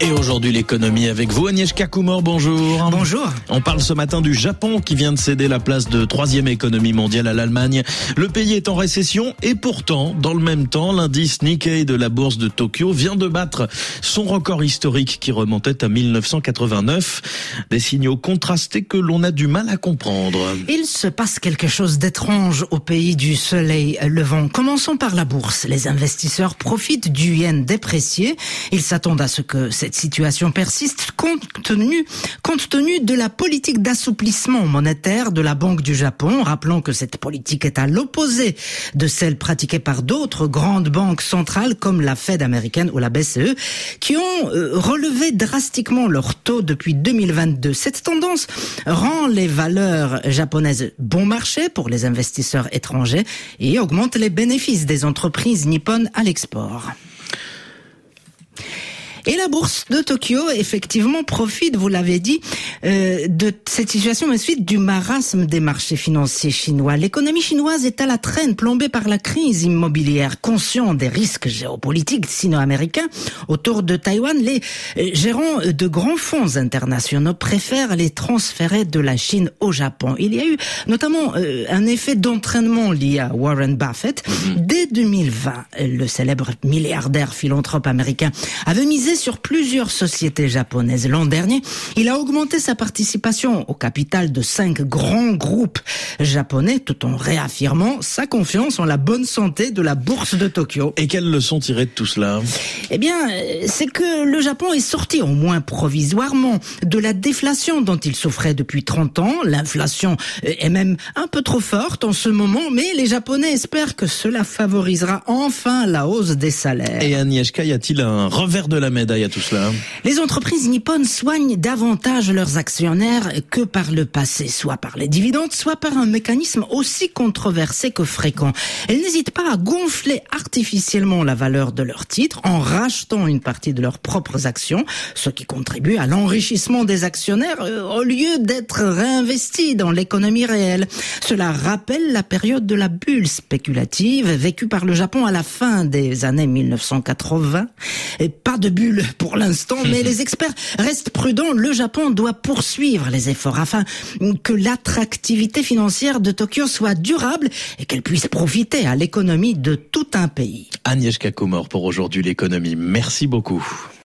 Et aujourd'hui, l'économie avec vous, Agnieszka Kumor, bonjour. Bonjour. On parle ce matin du Japon qui vient de céder la place de troisième économie mondiale à l'Allemagne. Le pays est en récession et pourtant, dans le même temps, l'indice Nikkei de la bourse de Tokyo vient de battre son record historique qui remontait à 1989. Des signaux contrastés que l'on a du mal à comprendre. Il se passe quelque chose d'étrange au pays du soleil levant. Commençons par la bourse. Les investisseurs profitent du yen déprécié. Ils s'attendent à ce que cette situation persiste compte tenu, compte tenu de la politique d'assouplissement monétaire de la Banque du Japon. Rappelons que cette politique est à l'opposé de celle pratiquée par d'autres grandes banques centrales comme la Fed américaine ou la BCE qui ont euh, relevé drastiquement leur taux depuis 2022. Cette tendance rend les valeurs japonaises bon marché pour les investisseurs étrangers et augmente les bénéfices des entreprises nippones à l'export. Et la bourse de Tokyo, effectivement, profite, vous l'avez dit, euh, de cette situation, mais suite du marasme des marchés financiers chinois. L'économie chinoise est à la traîne, plombée par la crise immobilière. Conscient des risques géopolitiques sino-américains autour de Taïwan, les euh, gérants de grands fonds internationaux préfèrent les transférer de la Chine au Japon. Il y a eu notamment euh, un effet d'entraînement lié à Warren Buffett. Dès 2020, le célèbre milliardaire philanthrope américain avait misé sur plusieurs sociétés japonaises. L'an dernier, il a augmenté sa participation au capital de cinq grands groupes japonais tout en réaffirmant sa confiance en la bonne santé de la bourse de Tokyo. Et quelles leçons tirées de tout cela? Eh bien, c'est que le Japon est sorti, au moins provisoirement, de la déflation dont il souffrait depuis 30 ans. L'inflation est même un peu trop forte en ce moment, mais les Japonais espèrent que cela favorisera enfin la hausse des salaires. Et Agnieszka, y a-t-il un revers de la cela Les entreprises nippones soignent davantage leurs actionnaires que par le passé, soit par les dividendes, soit par un mécanisme aussi controversé que fréquent. Elles n'hésitent pas à gonfler artificiellement la valeur de leurs titres en rachetant une partie de leurs propres actions, ce qui contribue à l'enrichissement des actionnaires euh, au lieu d'être réinvesti dans l'économie réelle. Cela rappelle la période de la bulle spéculative vécue par le Japon à la fin des années 1980. Et pas de bulle pour l'instant, mais les experts restent prudents. Le Japon doit poursuivre les efforts afin que l'attractivité financière de Tokyo soit durable et qu'elle puisse profiter à l'économie de tout un pays. Kumor pour aujourd'hui l'économie. Merci beaucoup.